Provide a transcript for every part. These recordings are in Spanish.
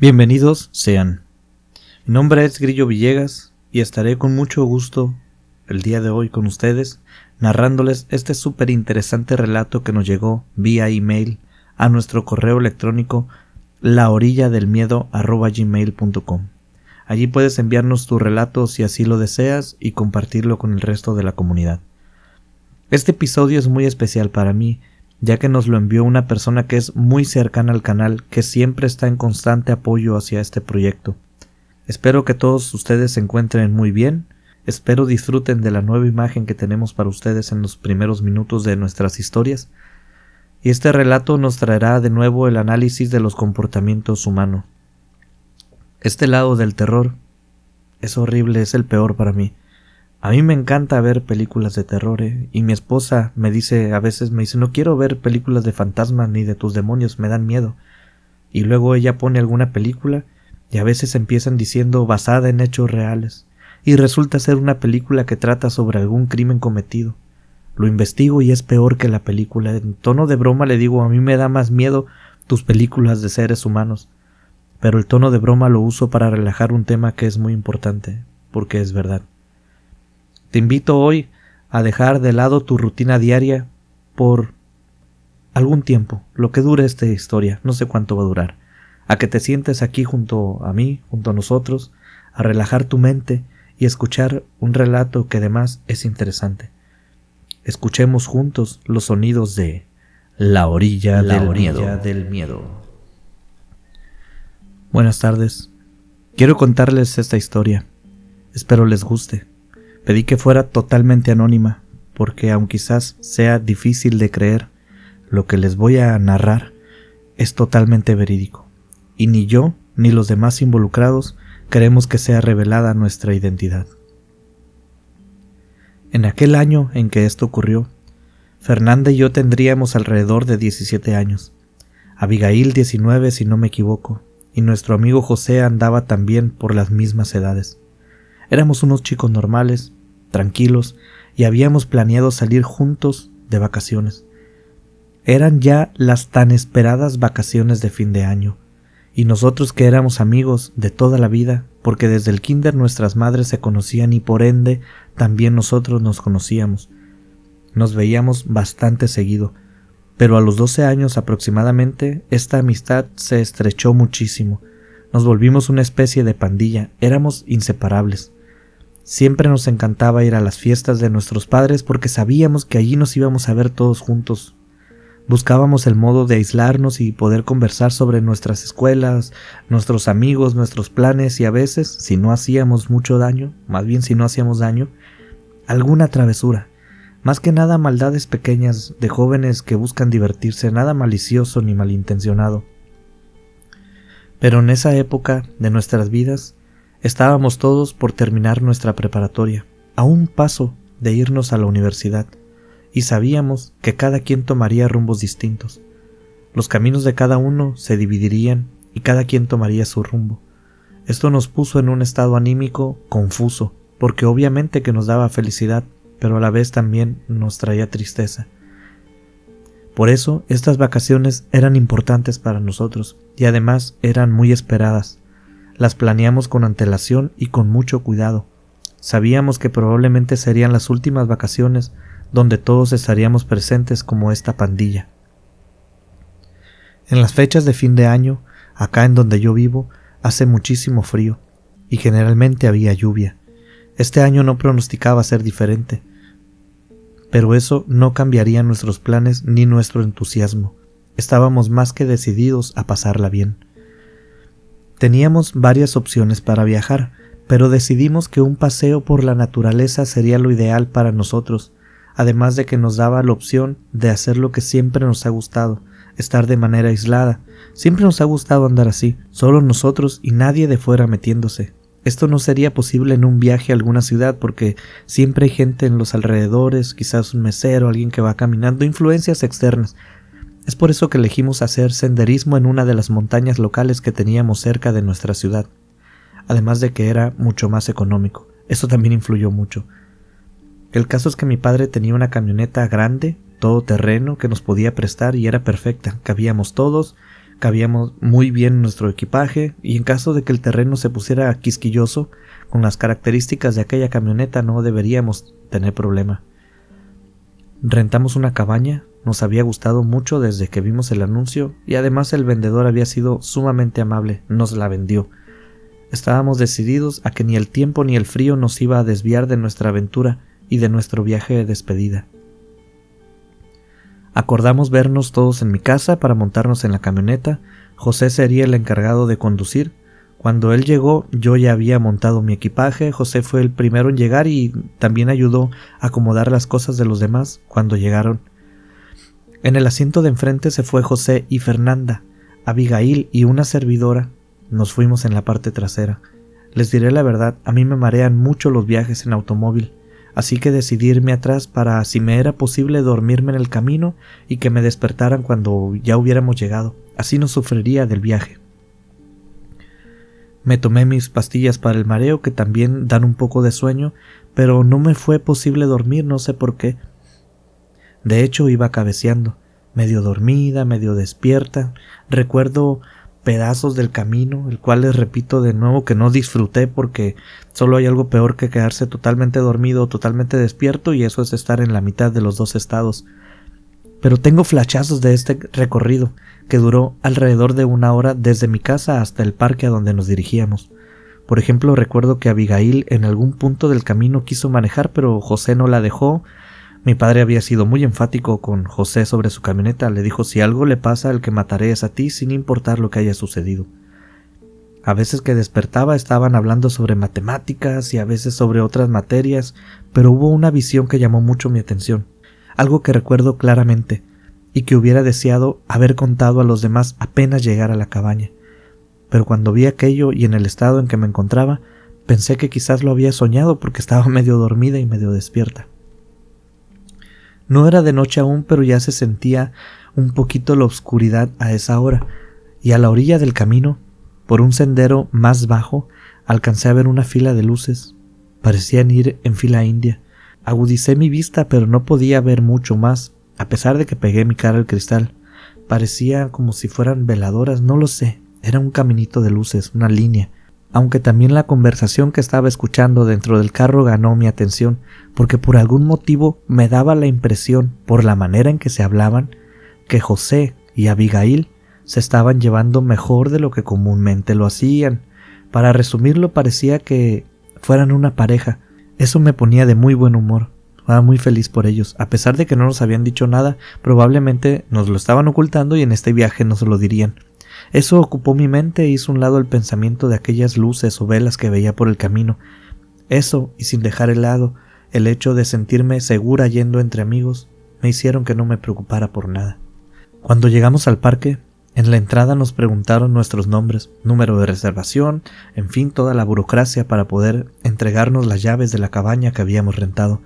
Bienvenidos sean. Mi nombre es Grillo Villegas y estaré con mucho gusto el día de hoy con ustedes narrándoles este súper interesante relato que nos llegó vía email a nuestro correo electrónico la orilla del miedo gmail.com. Allí puedes enviarnos tu relato si así lo deseas y compartirlo con el resto de la comunidad. Este episodio es muy especial para mí ya que nos lo envió una persona que es muy cercana al canal, que siempre está en constante apoyo hacia este proyecto. Espero que todos ustedes se encuentren muy bien, espero disfruten de la nueva imagen que tenemos para ustedes en los primeros minutos de nuestras historias, y este relato nos traerá de nuevo el análisis de los comportamientos humanos. Este lado del terror es horrible, es el peor para mí. A mí me encanta ver películas de terror ¿eh? y mi esposa me dice a veces me dice no quiero ver películas de fantasmas ni de tus demonios, me dan miedo. Y luego ella pone alguna película y a veces empiezan diciendo basada en hechos reales y resulta ser una película que trata sobre algún crimen cometido. Lo investigo y es peor que la película. En tono de broma le digo a mí me da más miedo tus películas de seres humanos. Pero el tono de broma lo uso para relajar un tema que es muy importante, porque es verdad. Te invito hoy a dejar de lado tu rutina diaria por algún tiempo, lo que dure esta historia, no sé cuánto va a durar, a que te sientes aquí junto a mí, junto a nosotros, a relajar tu mente y escuchar un relato que además es interesante. Escuchemos juntos los sonidos de La orilla, del, miedo. del miedo. Buenas tardes. Quiero contarles esta historia. Espero les guste. Pedí que fuera totalmente anónima, porque aun quizás sea difícil de creer, lo que les voy a narrar es totalmente verídico, y ni yo ni los demás involucrados queremos que sea revelada nuestra identidad. En aquel año en que esto ocurrió, Fernanda y yo tendríamos alrededor de 17 años, Abigail 19 si no me equivoco, y nuestro amigo José andaba también por las mismas edades. Éramos unos chicos normales, tranquilos, y habíamos planeado salir juntos de vacaciones. Eran ya las tan esperadas vacaciones de fin de año, y nosotros que éramos amigos de toda la vida, porque desde el kinder nuestras madres se conocían y por ende también nosotros nos conocíamos. Nos veíamos bastante seguido, pero a los doce años aproximadamente esta amistad se estrechó muchísimo. Nos volvimos una especie de pandilla, éramos inseparables. Siempre nos encantaba ir a las fiestas de nuestros padres porque sabíamos que allí nos íbamos a ver todos juntos. Buscábamos el modo de aislarnos y poder conversar sobre nuestras escuelas, nuestros amigos, nuestros planes y a veces, si no hacíamos mucho daño, más bien si no hacíamos daño, alguna travesura. Más que nada maldades pequeñas de jóvenes que buscan divertirse, nada malicioso ni malintencionado. Pero en esa época de nuestras vidas Estábamos todos por terminar nuestra preparatoria, a un paso de irnos a la universidad, y sabíamos que cada quien tomaría rumbos distintos. Los caminos de cada uno se dividirían y cada quien tomaría su rumbo. Esto nos puso en un estado anímico confuso, porque obviamente que nos daba felicidad, pero a la vez también nos traía tristeza. Por eso estas vacaciones eran importantes para nosotros y además eran muy esperadas. Las planeamos con antelación y con mucho cuidado. Sabíamos que probablemente serían las últimas vacaciones donde todos estaríamos presentes como esta pandilla. En las fechas de fin de año, acá en donde yo vivo, hace muchísimo frío y generalmente había lluvia. Este año no pronosticaba ser diferente, pero eso no cambiaría nuestros planes ni nuestro entusiasmo. Estábamos más que decididos a pasarla bien. Teníamos varias opciones para viajar, pero decidimos que un paseo por la naturaleza sería lo ideal para nosotros, además de que nos daba la opción de hacer lo que siempre nos ha gustado, estar de manera aislada. Siempre nos ha gustado andar así, solo nosotros y nadie de fuera metiéndose. Esto no sería posible en un viaje a alguna ciudad porque siempre hay gente en los alrededores, quizás un mesero, alguien que va caminando, influencias externas, es por eso que elegimos hacer senderismo en una de las montañas locales que teníamos cerca de nuestra ciudad, además de que era mucho más económico. Eso también influyó mucho. El caso es que mi padre tenía una camioneta grande, todo terreno, que nos podía prestar y era perfecta. Cabíamos todos, cabíamos muy bien nuestro equipaje y en caso de que el terreno se pusiera quisquilloso, con las características de aquella camioneta no deberíamos tener problema. Rentamos una cabaña, nos había gustado mucho desde que vimos el anuncio y además el vendedor había sido sumamente amable, nos la vendió. Estábamos decididos a que ni el tiempo ni el frío nos iba a desviar de nuestra aventura y de nuestro viaje de despedida. Acordamos vernos todos en mi casa para montarnos en la camioneta. José sería el encargado de conducir cuando él llegó yo ya había montado mi equipaje, José fue el primero en llegar y también ayudó a acomodar las cosas de los demás cuando llegaron. En el asiento de enfrente se fue José y Fernanda, Abigail y una servidora. Nos fuimos en la parte trasera. Les diré la verdad, a mí me marean mucho los viajes en automóvil, así que decidí irme atrás para, si me era posible, dormirme en el camino y que me despertaran cuando ya hubiéramos llegado. Así no sufriría del viaje. Me tomé mis pastillas para el mareo que también dan un poco de sueño, pero no me fue posible dormir, no sé por qué. De hecho iba cabeceando, medio dormida, medio despierta. Recuerdo pedazos del camino, el cual les repito de nuevo que no disfruté porque solo hay algo peor que quedarse totalmente dormido o totalmente despierto y eso es estar en la mitad de los dos estados. Pero tengo flachazos de este recorrido que duró alrededor de una hora desde mi casa hasta el parque a donde nos dirigíamos. Por ejemplo, recuerdo que Abigail en algún punto del camino quiso manejar, pero José no la dejó. Mi padre había sido muy enfático con José sobre su camioneta. Le dijo si algo le pasa, el que mataré es a ti, sin importar lo que haya sucedido. A veces que despertaba estaban hablando sobre matemáticas y a veces sobre otras materias, pero hubo una visión que llamó mucho mi atención, algo que recuerdo claramente y que hubiera deseado haber contado a los demás apenas llegar a la cabaña. Pero cuando vi aquello y en el estado en que me encontraba, pensé que quizás lo había soñado porque estaba medio dormida y medio despierta. No era de noche aún, pero ya se sentía un poquito la oscuridad a esa hora, y a la orilla del camino, por un sendero más bajo, alcancé a ver una fila de luces. Parecían ir en fila india. Agudicé mi vista, pero no podía ver mucho más, a pesar de que pegué mi cara al cristal, parecía como si fueran veladoras, no lo sé, era un caminito de luces, una línea, aunque también la conversación que estaba escuchando dentro del carro ganó mi atención, porque por algún motivo me daba la impresión, por la manera en que se hablaban, que José y Abigail se estaban llevando mejor de lo que comúnmente lo hacían. Para resumirlo parecía que fueran una pareja. Eso me ponía de muy buen humor muy feliz por ellos. A pesar de que no nos habían dicho nada, probablemente nos lo estaban ocultando y en este viaje nos lo dirían. Eso ocupó mi mente e hizo un lado el pensamiento de aquellas luces o velas que veía por el camino. Eso, y sin dejar el lado el hecho de sentirme segura yendo entre amigos, me hicieron que no me preocupara por nada. Cuando llegamos al parque, en la entrada nos preguntaron nuestros nombres, número de reservación, en fin, toda la burocracia para poder entregarnos las llaves de la cabaña que habíamos rentado.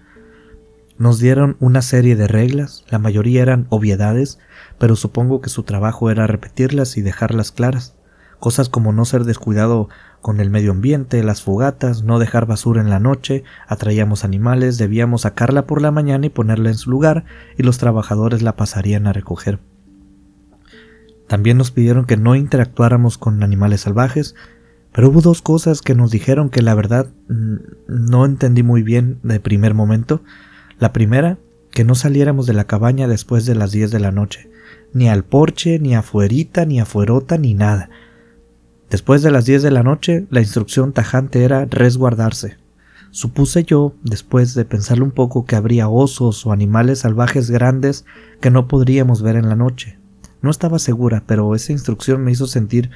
Nos dieron una serie de reglas, la mayoría eran obviedades, pero supongo que su trabajo era repetirlas y dejarlas claras. Cosas como no ser descuidado con el medio ambiente, las fogatas, no dejar basura en la noche, atraíamos animales, debíamos sacarla por la mañana y ponerla en su lugar, y los trabajadores la pasarían a recoger. También nos pidieron que no interactuáramos con animales salvajes, pero hubo dos cosas que nos dijeron que la verdad mm, no entendí muy bien de primer momento. La primera, que no saliéramos de la cabaña después de las diez de la noche, ni al porche, ni afuerita, ni afuerota, ni nada. Después de las diez de la noche, la instrucción tajante era resguardarse. Supuse yo, después de pensarlo un poco, que habría osos o animales salvajes grandes que no podríamos ver en la noche. No estaba segura, pero esa instrucción me hizo sentir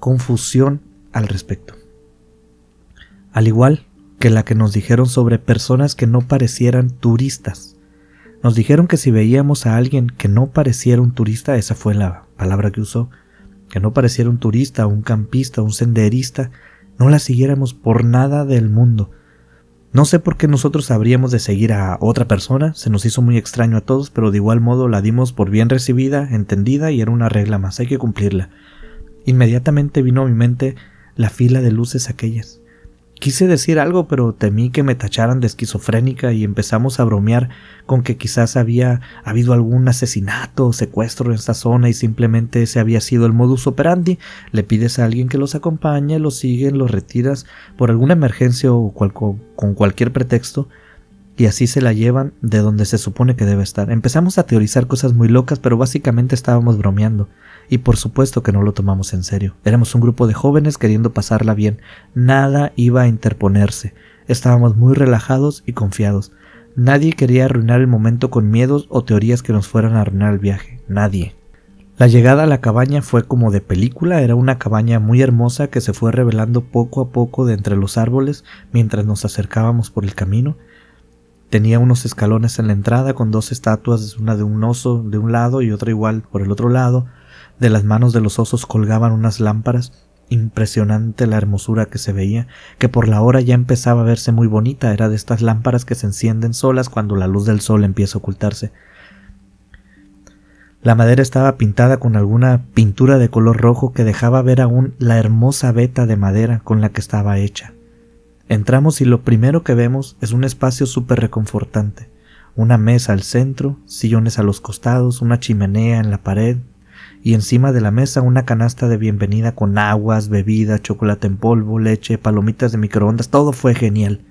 confusión al respecto. Al igual que la que nos dijeron sobre personas que no parecieran turistas. Nos dijeron que si veíamos a alguien que no pareciera un turista, esa fue la palabra que usó, que no pareciera un turista, un campista, un senderista, no la siguiéramos por nada del mundo. No sé por qué nosotros habríamos de seguir a otra persona, se nos hizo muy extraño a todos, pero de igual modo la dimos por bien recibida, entendida y era una regla más, hay que cumplirla. Inmediatamente vino a mi mente la fila de luces aquellas Quise decir algo, pero temí que me tacharan de esquizofrénica y empezamos a bromear con que quizás había habido algún asesinato o secuestro en esta zona y simplemente ese había sido el modus operandi. Le pides a alguien que los acompañe, los siguen, los retiras por alguna emergencia o con cualquier pretexto y así se la llevan de donde se supone que debe estar. Empezamos a teorizar cosas muy locas, pero básicamente estábamos bromeando. Y por supuesto que no lo tomamos en serio. Éramos un grupo de jóvenes queriendo pasarla bien. Nada iba a interponerse. Estábamos muy relajados y confiados. Nadie quería arruinar el momento con miedos o teorías que nos fueran a arruinar el viaje. Nadie. La llegada a la cabaña fue como de película, era una cabaña muy hermosa que se fue revelando poco a poco de entre los árboles mientras nos acercábamos por el camino Tenía unos escalones en la entrada con dos estatuas, una de un oso de un lado y otra igual por el otro lado. De las manos de los osos colgaban unas lámparas. Impresionante la hermosura que se veía, que por la hora ya empezaba a verse muy bonita. Era de estas lámparas que se encienden solas cuando la luz del sol empieza a ocultarse. La madera estaba pintada con alguna pintura de color rojo que dejaba ver aún la hermosa veta de madera con la que estaba hecha. Entramos y lo primero que vemos es un espacio súper reconfortante. Una mesa al centro, sillones a los costados, una chimenea en la pared y encima de la mesa una canasta de bienvenida con aguas, bebidas, chocolate en polvo, leche, palomitas de microondas, todo fue genial.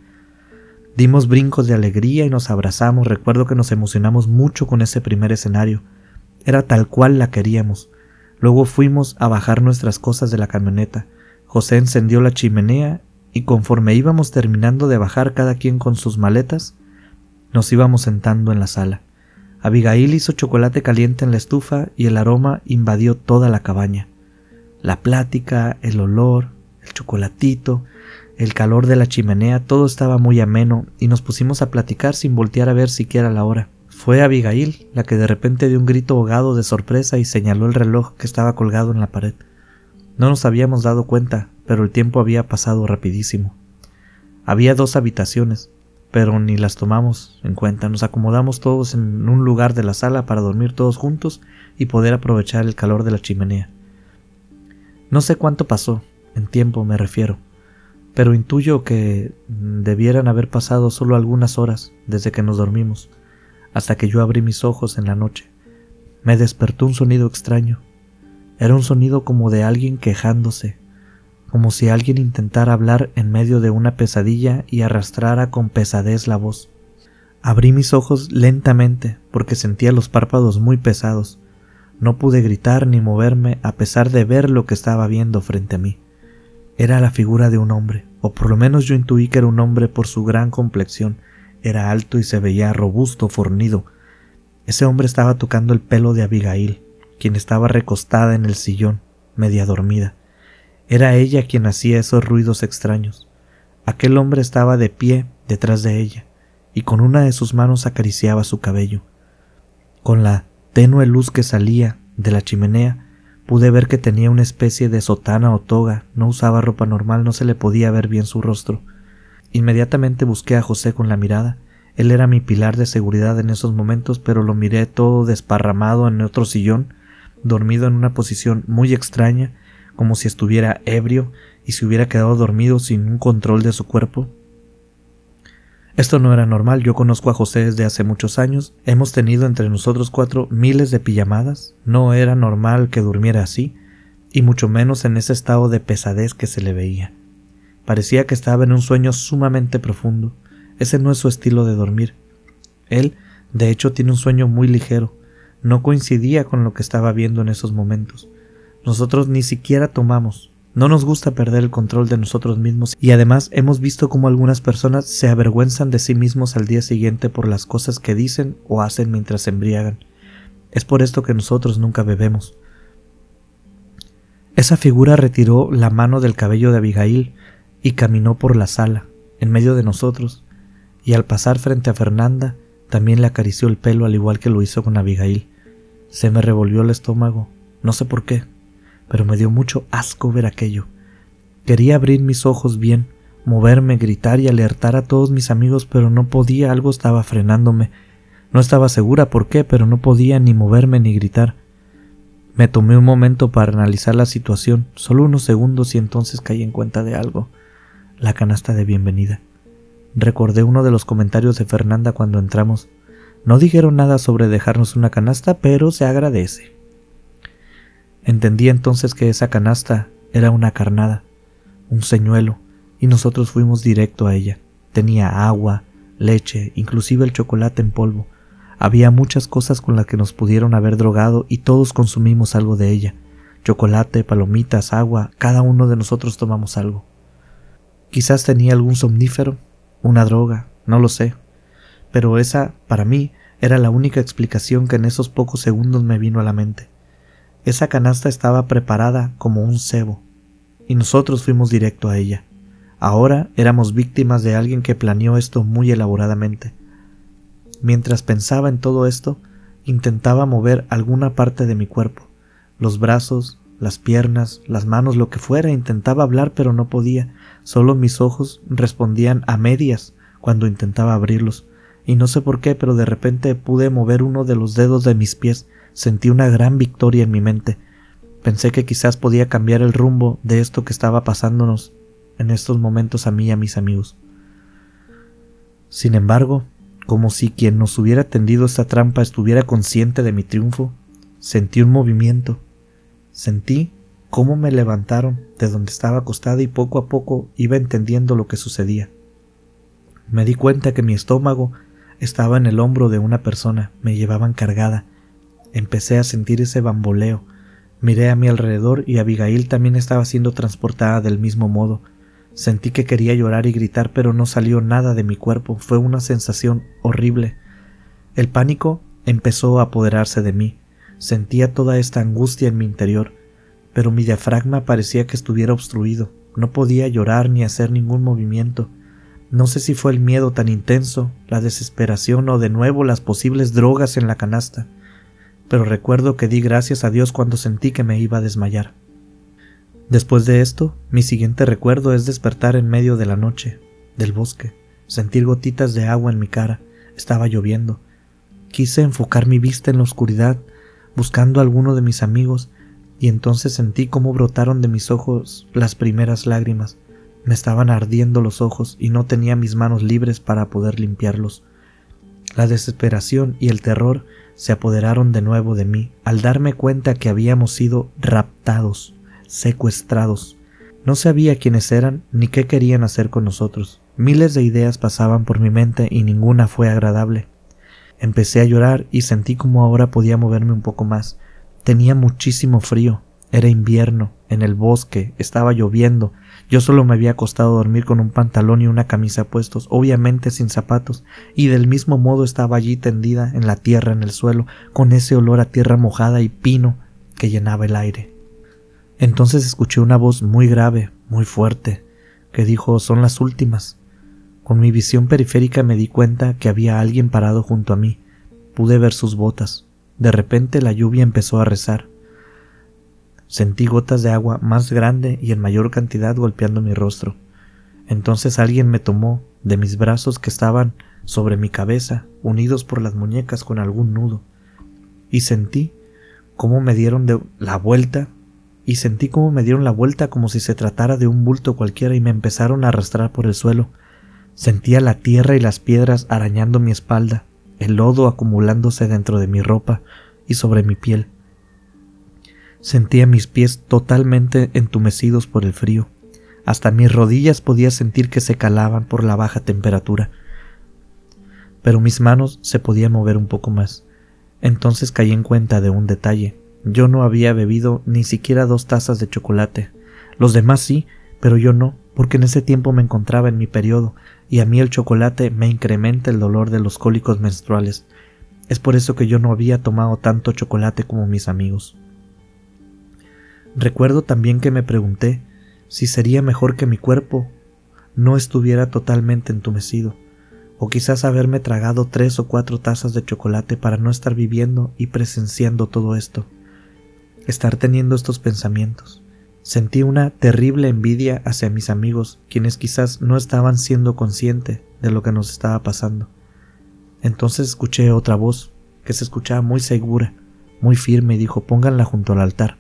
Dimos brincos de alegría y nos abrazamos, recuerdo que nos emocionamos mucho con ese primer escenario. Era tal cual la queríamos. Luego fuimos a bajar nuestras cosas de la camioneta. José encendió la chimenea y conforme íbamos terminando de bajar cada quien con sus maletas, nos íbamos sentando en la sala. Abigail hizo chocolate caliente en la estufa y el aroma invadió toda la cabaña. La plática, el olor, el chocolatito, el calor de la chimenea, todo estaba muy ameno y nos pusimos a platicar sin voltear a ver siquiera la hora. Fue Abigail la que de repente dio un grito ahogado de sorpresa y señaló el reloj que estaba colgado en la pared. No nos habíamos dado cuenta, pero el tiempo había pasado rapidísimo. Había dos habitaciones, pero ni las tomamos en cuenta. Nos acomodamos todos en un lugar de la sala para dormir todos juntos y poder aprovechar el calor de la chimenea. No sé cuánto pasó, en tiempo me refiero, pero intuyo que debieran haber pasado solo algunas horas desde que nos dormimos, hasta que yo abrí mis ojos en la noche. Me despertó un sonido extraño. Era un sonido como de alguien quejándose, como si alguien intentara hablar en medio de una pesadilla y arrastrara con pesadez la voz. Abrí mis ojos lentamente porque sentía los párpados muy pesados. No pude gritar ni moverme a pesar de ver lo que estaba viendo frente a mí. Era la figura de un hombre, o por lo menos yo intuí que era un hombre por su gran complexión. Era alto y se veía robusto, fornido. Ese hombre estaba tocando el pelo de Abigail, quien estaba recostada en el sillón, media dormida. Era ella quien hacía esos ruidos extraños. Aquel hombre estaba de pie detrás de ella, y con una de sus manos acariciaba su cabello. Con la tenue luz que salía de la chimenea, pude ver que tenía una especie de sotana o toga, no usaba ropa normal, no se le podía ver bien su rostro. Inmediatamente busqué a José con la mirada. Él era mi pilar de seguridad en esos momentos, pero lo miré todo desparramado en otro sillón, dormido en una posición muy extraña como si estuviera ebrio y se hubiera quedado dormido sin un control de su cuerpo? Esto no era normal, yo conozco a José desde hace muchos años, hemos tenido entre nosotros cuatro miles de pijamadas, no era normal que durmiera así, y mucho menos en ese estado de pesadez que se le veía. Parecía que estaba en un sueño sumamente profundo, ese no es su estilo de dormir. Él, de hecho, tiene un sueño muy ligero, no coincidía con lo que estaba viendo en esos momentos. Nosotros ni siquiera tomamos. No nos gusta perder el control de nosotros mismos y además hemos visto cómo algunas personas se avergüenzan de sí mismos al día siguiente por las cosas que dicen o hacen mientras embriagan. Es por esto que nosotros nunca bebemos. Esa figura retiró la mano del cabello de Abigail y caminó por la sala, en medio de nosotros, y al pasar frente a Fernanda también le acarició el pelo al igual que lo hizo con Abigail. Se me revolvió el estómago, no sé por qué pero me dio mucho asco ver aquello. Quería abrir mis ojos bien, moverme, gritar y alertar a todos mis amigos, pero no podía, algo estaba frenándome. No estaba segura por qué, pero no podía ni moverme ni gritar. Me tomé un momento para analizar la situación, solo unos segundos y entonces caí en cuenta de algo. la canasta de bienvenida. Recordé uno de los comentarios de Fernanda cuando entramos. No dijeron nada sobre dejarnos una canasta, pero se agradece. Entendí entonces que esa canasta era una carnada, un señuelo, y nosotros fuimos directo a ella. Tenía agua, leche, inclusive el chocolate en polvo. Había muchas cosas con las que nos pudieron haber drogado y todos consumimos algo de ella. Chocolate, palomitas, agua, cada uno de nosotros tomamos algo. Quizás tenía algún somnífero, una droga, no lo sé. Pero esa, para mí, era la única explicación que en esos pocos segundos me vino a la mente. Esa canasta estaba preparada como un cebo, y nosotros fuimos directo a ella. Ahora éramos víctimas de alguien que planeó esto muy elaboradamente. Mientras pensaba en todo esto, intentaba mover alguna parte de mi cuerpo, los brazos, las piernas, las manos, lo que fuera, intentaba hablar pero no podía, solo mis ojos respondían a medias cuando intentaba abrirlos, y no sé por qué, pero de repente pude mover uno de los dedos de mis pies, Sentí una gran victoria en mi mente. Pensé que quizás podía cambiar el rumbo de esto que estaba pasándonos en estos momentos a mí y a mis amigos. Sin embargo, como si quien nos hubiera tendido esta trampa estuviera consciente de mi triunfo, sentí un movimiento. Sentí cómo me levantaron de donde estaba acostada y poco a poco iba entendiendo lo que sucedía. Me di cuenta que mi estómago estaba en el hombro de una persona, me llevaban cargada, Empecé a sentir ese bamboleo. Miré a mi alrededor y Abigail también estaba siendo transportada del mismo modo. Sentí que quería llorar y gritar, pero no salió nada de mi cuerpo. Fue una sensación horrible. El pánico empezó a apoderarse de mí. Sentía toda esta angustia en mi interior, pero mi diafragma parecía que estuviera obstruido. No podía llorar ni hacer ningún movimiento. No sé si fue el miedo tan intenso, la desesperación o de nuevo las posibles drogas en la canasta pero recuerdo que di gracias a Dios cuando sentí que me iba a desmayar. Después de esto, mi siguiente recuerdo es despertar en medio de la noche, del bosque, sentir gotitas de agua en mi cara, estaba lloviendo. Quise enfocar mi vista en la oscuridad, buscando a alguno de mis amigos, y entonces sentí cómo brotaron de mis ojos las primeras lágrimas. Me estaban ardiendo los ojos y no tenía mis manos libres para poder limpiarlos. La desesperación y el terror se apoderaron de nuevo de mí al darme cuenta que habíamos sido raptados, secuestrados. No sabía quiénes eran ni qué querían hacer con nosotros. Miles de ideas pasaban por mi mente y ninguna fue agradable. Empecé a llorar y sentí como ahora podía moverme un poco más. Tenía muchísimo frío. Era invierno, en el bosque, estaba lloviendo, yo solo me había acostado a dormir con un pantalón y una camisa puestos, obviamente sin zapatos, y del mismo modo estaba allí tendida en la tierra en el suelo, con ese olor a tierra mojada y pino que llenaba el aire. Entonces escuché una voz muy grave, muy fuerte, que dijo son las últimas. Con mi visión periférica me di cuenta que había alguien parado junto a mí. Pude ver sus botas. De repente la lluvia empezó a rezar. Sentí gotas de agua más grande y en mayor cantidad golpeando mi rostro. Entonces alguien me tomó de mis brazos que estaban sobre mi cabeza, unidos por las muñecas con algún nudo, y sentí cómo me dieron de la vuelta, y sentí cómo me dieron la vuelta como si se tratara de un bulto cualquiera y me empezaron a arrastrar por el suelo. Sentía la tierra y las piedras arañando mi espalda, el lodo acumulándose dentro de mi ropa y sobre mi piel. Sentía mis pies totalmente entumecidos por el frío. Hasta mis rodillas podía sentir que se calaban por la baja temperatura. Pero mis manos se podían mover un poco más. Entonces caí en cuenta de un detalle. Yo no había bebido ni siquiera dos tazas de chocolate. Los demás sí, pero yo no, porque en ese tiempo me encontraba en mi periodo, y a mí el chocolate me incrementa el dolor de los cólicos menstruales. Es por eso que yo no había tomado tanto chocolate como mis amigos. Recuerdo también que me pregunté si sería mejor que mi cuerpo no estuviera totalmente entumecido, o quizás haberme tragado tres o cuatro tazas de chocolate para no estar viviendo y presenciando todo esto, estar teniendo estos pensamientos. Sentí una terrible envidia hacia mis amigos, quienes quizás no estaban siendo conscientes de lo que nos estaba pasando. Entonces escuché otra voz, que se escuchaba muy segura, muy firme, y dijo pónganla junto al altar.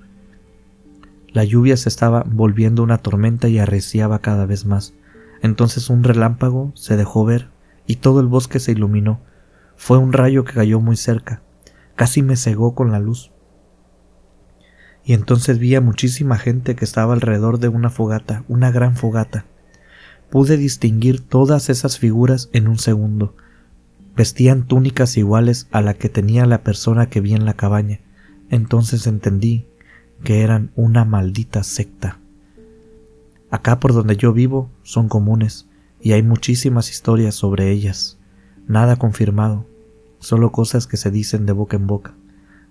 La lluvia se estaba volviendo una tormenta y arreciaba cada vez más. Entonces un relámpago se dejó ver y todo el bosque se iluminó. Fue un rayo que cayó muy cerca. Casi me cegó con la luz. Y entonces vi a muchísima gente que estaba alrededor de una fogata, una gran fogata. Pude distinguir todas esas figuras en un segundo. Vestían túnicas iguales a la que tenía la persona que vi en la cabaña. Entonces entendí que eran una maldita secta. Acá por donde yo vivo son comunes y hay muchísimas historias sobre ellas. Nada confirmado, solo cosas que se dicen de boca en boca.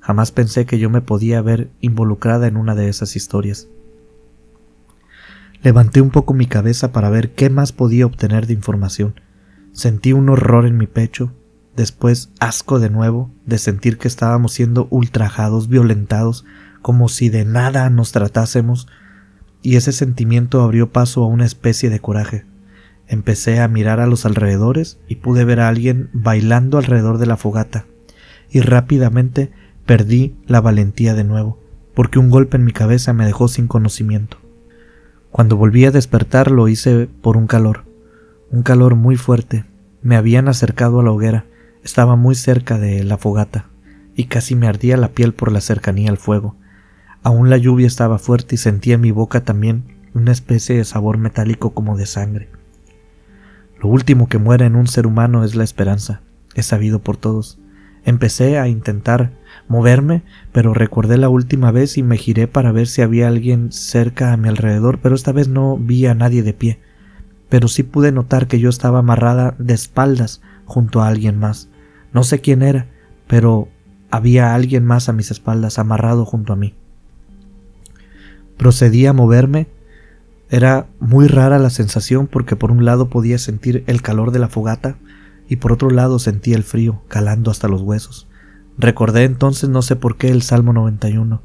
Jamás pensé que yo me podía ver involucrada en una de esas historias. Levanté un poco mi cabeza para ver qué más podía obtener de información. Sentí un horror en mi pecho, después asco de nuevo de sentir que estábamos siendo ultrajados, violentados, como si de nada nos tratásemos, y ese sentimiento abrió paso a una especie de coraje. Empecé a mirar a los alrededores y pude ver a alguien bailando alrededor de la fogata, y rápidamente perdí la valentía de nuevo, porque un golpe en mi cabeza me dejó sin conocimiento. Cuando volví a despertar lo hice por un calor, un calor muy fuerte. Me habían acercado a la hoguera, estaba muy cerca de la fogata, y casi me ardía la piel por la cercanía al fuego. Aún la lluvia estaba fuerte y sentía en mi boca también una especie de sabor metálico como de sangre. Lo último que muere en un ser humano es la esperanza, es sabido por todos. Empecé a intentar moverme, pero recordé la última vez y me giré para ver si había alguien cerca a mi alrededor, pero esta vez no vi a nadie de pie. Pero sí pude notar que yo estaba amarrada de espaldas junto a alguien más. No sé quién era, pero había alguien más a mis espaldas amarrado junto a mí. Procedí a moverme. Era muy rara la sensación porque por un lado podía sentir el calor de la fogata y por otro lado sentía el frío calando hasta los huesos. Recordé entonces no sé por qué el Salmo 91.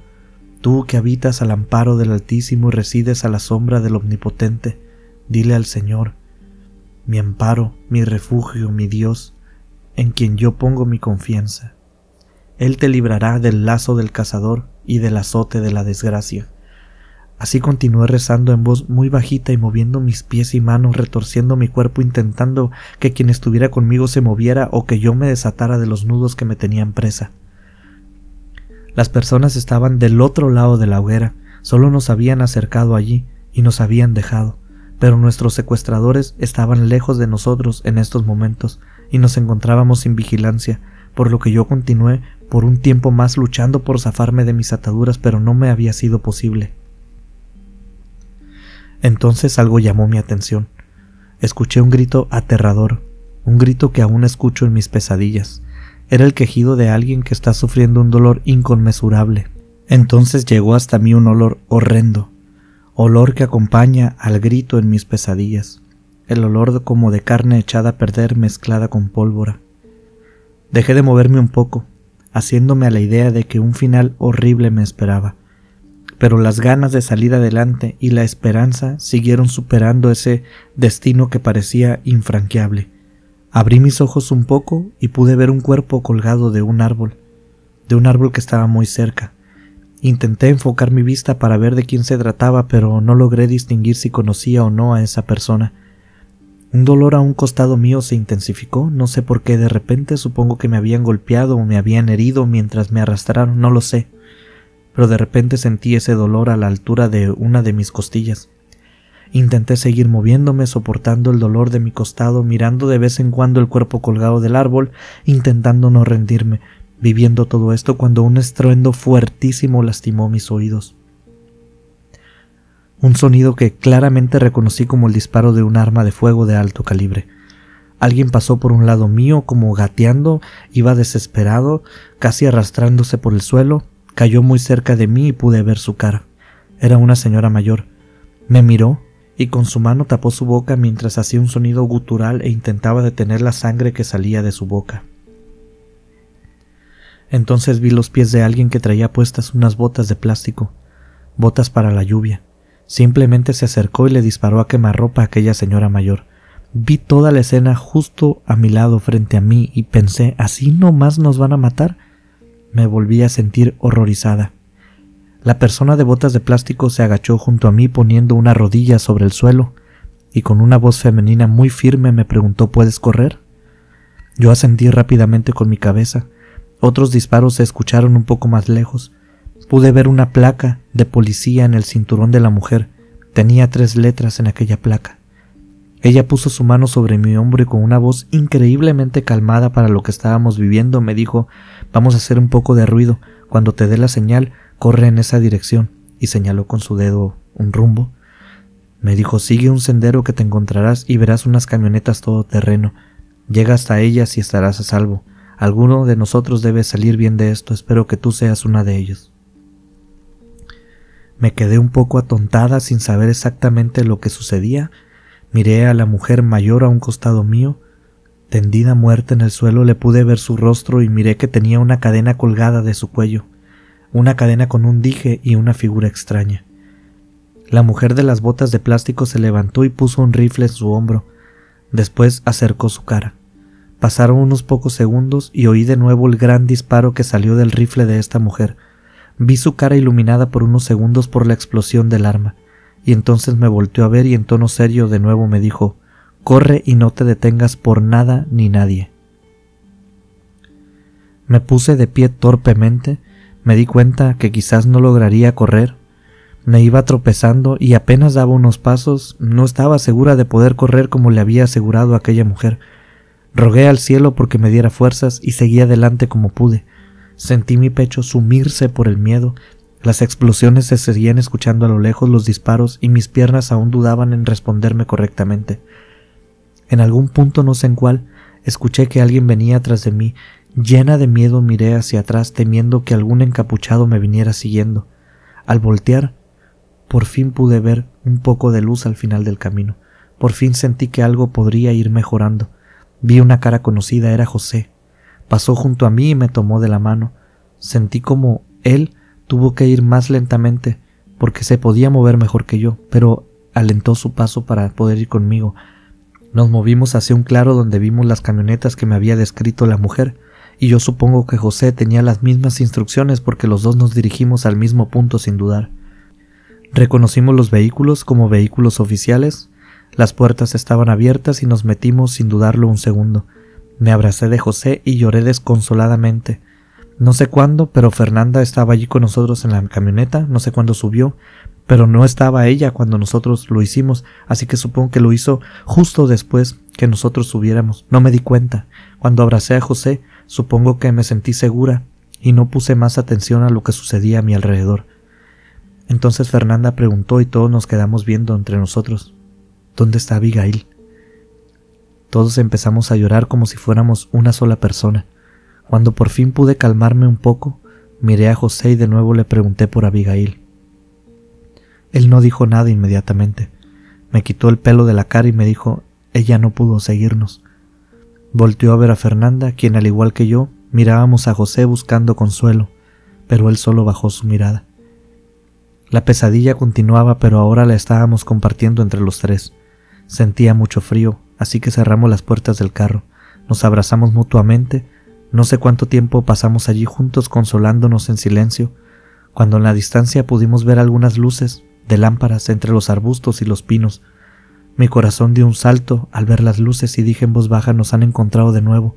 Tú que habitas al amparo del Altísimo y resides a la sombra del Omnipotente, dile al Señor, mi amparo, mi refugio, mi Dios, en quien yo pongo mi confianza. Él te librará del lazo del cazador y del azote de la desgracia. Así continué rezando en voz muy bajita y moviendo mis pies y manos, retorciendo mi cuerpo, intentando que quien estuviera conmigo se moviera o que yo me desatara de los nudos que me tenían presa. Las personas estaban del otro lado de la hoguera, solo nos habían acercado allí y nos habían dejado, pero nuestros secuestradores estaban lejos de nosotros en estos momentos y nos encontrábamos sin vigilancia, por lo que yo continué por un tiempo más luchando por zafarme de mis ataduras, pero no me había sido posible. Entonces algo llamó mi atención. Escuché un grito aterrador, un grito que aún escucho en mis pesadillas. Era el quejido de alguien que está sufriendo un dolor inconmensurable. Entonces llegó hasta mí un olor horrendo, olor que acompaña al grito en mis pesadillas, el olor como de carne echada a perder mezclada con pólvora. Dejé de moverme un poco, haciéndome a la idea de que un final horrible me esperaba pero las ganas de salir adelante y la esperanza siguieron superando ese destino que parecía infranqueable. Abrí mis ojos un poco y pude ver un cuerpo colgado de un árbol, de un árbol que estaba muy cerca. Intenté enfocar mi vista para ver de quién se trataba, pero no logré distinguir si conocía o no a esa persona. Un dolor a un costado mío se intensificó, no sé por qué de repente supongo que me habían golpeado o me habían herido mientras me arrastraron, no lo sé pero de repente sentí ese dolor a la altura de una de mis costillas. Intenté seguir moviéndome, soportando el dolor de mi costado, mirando de vez en cuando el cuerpo colgado del árbol, intentando no rendirme, viviendo todo esto cuando un estruendo fuertísimo lastimó mis oídos. Un sonido que claramente reconocí como el disparo de un arma de fuego de alto calibre. Alguien pasó por un lado mío como gateando, iba desesperado, casi arrastrándose por el suelo, Cayó muy cerca de mí y pude ver su cara. Era una señora mayor. Me miró y con su mano tapó su boca mientras hacía un sonido gutural e intentaba detener la sangre que salía de su boca. Entonces vi los pies de alguien que traía puestas unas botas de plástico, botas para la lluvia. Simplemente se acercó y le disparó a quemarropa a aquella señora mayor. Vi toda la escena justo a mi lado frente a mí y pensé, ¿así no más nos van a matar? Me volví a sentir horrorizada. La persona de botas de plástico se agachó junto a mí poniendo una rodilla sobre el suelo y con una voz femenina muy firme me preguntó ¿Puedes correr? Yo asentí rápidamente con mi cabeza. Otros disparos se escucharon un poco más lejos. Pude ver una placa de policía en el cinturón de la mujer. Tenía tres letras en aquella placa. Ella puso su mano sobre mi hombro y con una voz increíblemente calmada para lo que estábamos viviendo me dijo Vamos a hacer un poco de ruido. Cuando te dé la señal, corre en esa dirección. y señaló con su dedo un rumbo. Me dijo Sigue un sendero que te encontrarás y verás unas camionetas todoterreno. Llega hasta ellas y estarás a salvo. Alguno de nosotros debe salir bien de esto. Espero que tú seas una de ellos. Me quedé un poco atontada sin saber exactamente lo que sucedía Miré a la mujer mayor a un costado mío. Tendida muerta en el suelo le pude ver su rostro y miré que tenía una cadena colgada de su cuello, una cadena con un dije y una figura extraña. La mujer de las botas de plástico se levantó y puso un rifle en su hombro. Después acercó su cara. Pasaron unos pocos segundos y oí de nuevo el gran disparo que salió del rifle de esta mujer. Vi su cara iluminada por unos segundos por la explosión del arma y entonces me volteó a ver y en tono serio de nuevo me dijo Corre y no te detengas por nada ni nadie. Me puse de pie torpemente, me di cuenta que quizás no lograría correr, me iba tropezando y apenas daba unos pasos, no estaba segura de poder correr como le había asegurado aquella mujer. Rogué al cielo porque me diera fuerzas y seguí adelante como pude. Sentí mi pecho sumirse por el miedo las explosiones se seguían escuchando a lo lejos los disparos y mis piernas aún dudaban en responderme correctamente. En algún punto no sé en cuál, escuché que alguien venía tras de mí. Llena de miedo miré hacia atrás temiendo que algún encapuchado me viniera siguiendo. Al voltear, por fin pude ver un poco de luz al final del camino. Por fin sentí que algo podría ir mejorando. Vi una cara conocida, era José. Pasó junto a mí y me tomó de la mano. Sentí como él Tuvo que ir más lentamente porque se podía mover mejor que yo, pero alentó su paso para poder ir conmigo. Nos movimos hacia un claro donde vimos las camionetas que me había descrito la mujer, y yo supongo que José tenía las mismas instrucciones porque los dos nos dirigimos al mismo punto sin dudar. Reconocimos los vehículos como vehículos oficiales, las puertas estaban abiertas y nos metimos sin dudarlo un segundo. Me abracé de José y lloré desconsoladamente. No sé cuándo, pero Fernanda estaba allí con nosotros en la camioneta, no sé cuándo subió, pero no estaba ella cuando nosotros lo hicimos, así que supongo que lo hizo justo después que nosotros subiéramos. No me di cuenta. Cuando abracé a José, supongo que me sentí segura y no puse más atención a lo que sucedía a mi alrededor. Entonces Fernanda preguntó y todos nos quedamos viendo entre nosotros. ¿Dónde está Abigail? Todos empezamos a llorar como si fuéramos una sola persona. Cuando por fin pude calmarme un poco, miré a José y de nuevo le pregunté por Abigail. Él no dijo nada inmediatamente. Me quitó el pelo de la cara y me dijo, ella no pudo seguirnos. Volteó a ver a Fernanda, quien al igual que yo, mirábamos a José buscando consuelo, pero él solo bajó su mirada. La pesadilla continuaba, pero ahora la estábamos compartiendo entre los tres. Sentía mucho frío, así que cerramos las puertas del carro, nos abrazamos mutuamente no sé cuánto tiempo pasamos allí juntos consolándonos en silencio, cuando en la distancia pudimos ver algunas luces de lámparas entre los arbustos y los pinos. Mi corazón dio un salto al ver las luces y dije en voz baja nos han encontrado de nuevo.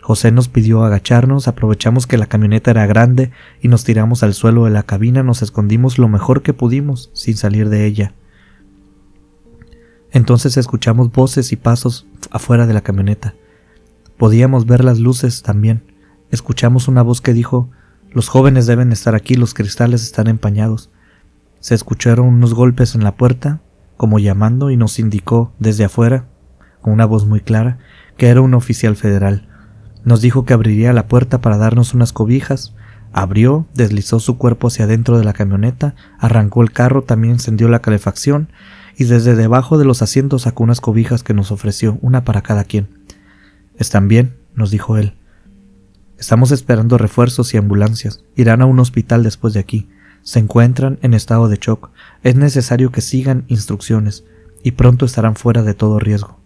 José nos pidió agacharnos, aprovechamos que la camioneta era grande y nos tiramos al suelo de la cabina, nos escondimos lo mejor que pudimos sin salir de ella. Entonces escuchamos voces y pasos afuera de la camioneta. Podíamos ver las luces también. Escuchamos una voz que dijo Los jóvenes deben estar aquí, los cristales están empañados. Se escucharon unos golpes en la puerta, como llamando, y nos indicó desde afuera, con una voz muy clara, que era un oficial federal. Nos dijo que abriría la puerta para darnos unas cobijas. Abrió, deslizó su cuerpo hacia adentro de la camioneta, arrancó el carro, también encendió la calefacción, y desde debajo de los asientos sacó unas cobijas que nos ofreció, una para cada quien. Están bien, nos dijo él. Estamos esperando refuerzos y ambulancias. Irán a un hospital después de aquí. Se encuentran en estado de shock. Es necesario que sigan instrucciones y pronto estarán fuera de todo riesgo.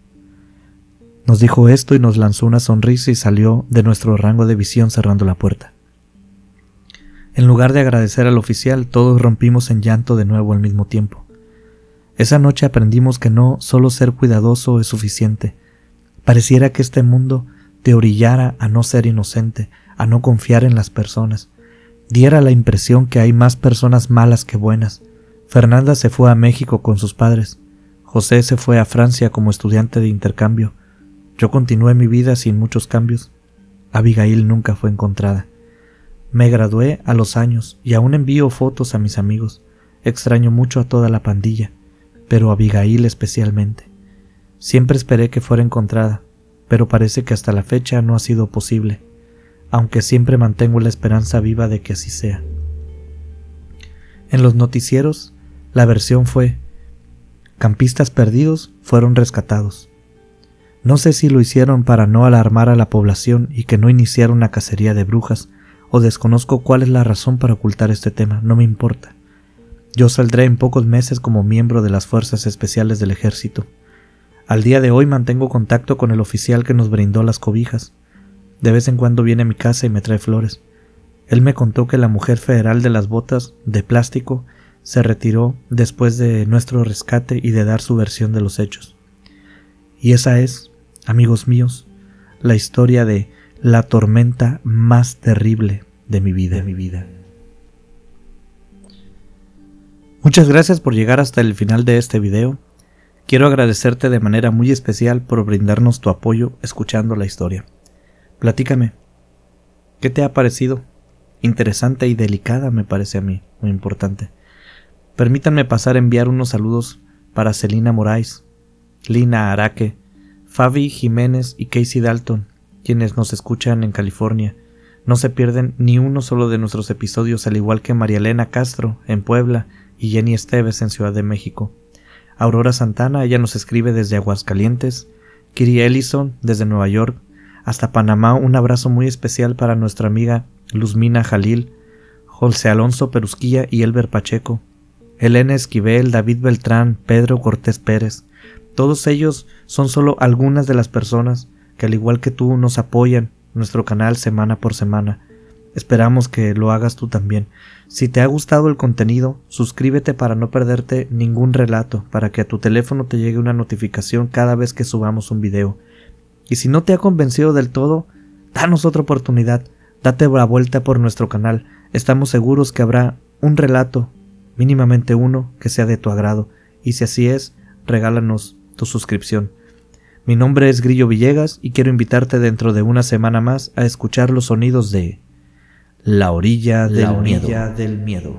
Nos dijo esto y nos lanzó una sonrisa y salió de nuestro rango de visión cerrando la puerta. En lugar de agradecer al oficial, todos rompimos en llanto de nuevo al mismo tiempo. Esa noche aprendimos que no solo ser cuidadoso es suficiente. Pareciera que este mundo te orillara a no ser inocente, a no confiar en las personas. Diera la impresión que hay más personas malas que buenas. Fernanda se fue a México con sus padres. José se fue a Francia como estudiante de intercambio. Yo continué mi vida sin muchos cambios. Abigail nunca fue encontrada. Me gradué a los años y aún envío fotos a mis amigos. Extraño mucho a toda la pandilla, pero a Abigail especialmente. Siempre esperé que fuera encontrada, pero parece que hasta la fecha no ha sido posible aunque siempre mantengo la esperanza viva de que así sea. En los noticieros, la versión fue campistas perdidos fueron rescatados. No sé si lo hicieron para no alarmar a la población y que no iniciara una cacería de brujas, o desconozco cuál es la razón para ocultar este tema, no me importa. Yo saldré en pocos meses como miembro de las Fuerzas Especiales del Ejército. Al día de hoy mantengo contacto con el oficial que nos brindó las cobijas. De vez en cuando viene a mi casa y me trae flores. Él me contó que la mujer federal de las botas de plástico se retiró después de nuestro rescate y de dar su versión de los hechos. Y esa es, amigos míos, la historia de la tormenta más terrible de mi vida. De mi vida. Muchas gracias por llegar hasta el final de este video. Quiero agradecerte de manera muy especial por brindarnos tu apoyo escuchando la historia. Platícame. ¿Qué te ha parecido? Interesante y delicada me parece a mí, muy importante. Permítanme pasar a enviar unos saludos para Celina Moraes, Lina Araque, Fabi Jiménez y Casey Dalton, quienes nos escuchan en California. No se pierden ni uno solo de nuestros episodios, al igual que María Elena Castro en Puebla y Jenny Esteves en Ciudad de México. Aurora Santana, ella nos escribe desde Aguascalientes. Kiri Ellison desde Nueva York hasta Panamá un abrazo muy especial para nuestra amiga Luzmina Jalil, José Alonso Perusquilla y Elber Pacheco, Elena Esquivel, David Beltrán, Pedro Cortés Pérez. Todos ellos son solo algunas de las personas que al igual que tú nos apoyan nuestro canal semana por semana. Esperamos que lo hagas tú también. Si te ha gustado el contenido, suscríbete para no perderte ningún relato, para que a tu teléfono te llegue una notificación cada vez que subamos un video. Y si no te ha convencido del todo, danos otra oportunidad, date la vuelta por nuestro canal. Estamos seguros que habrá un relato, mínimamente uno, que sea de tu agrado. Y si así es, regálanos tu suscripción. Mi nombre es Grillo Villegas y quiero invitarte dentro de una semana más a escuchar los sonidos de la orilla del, miedo.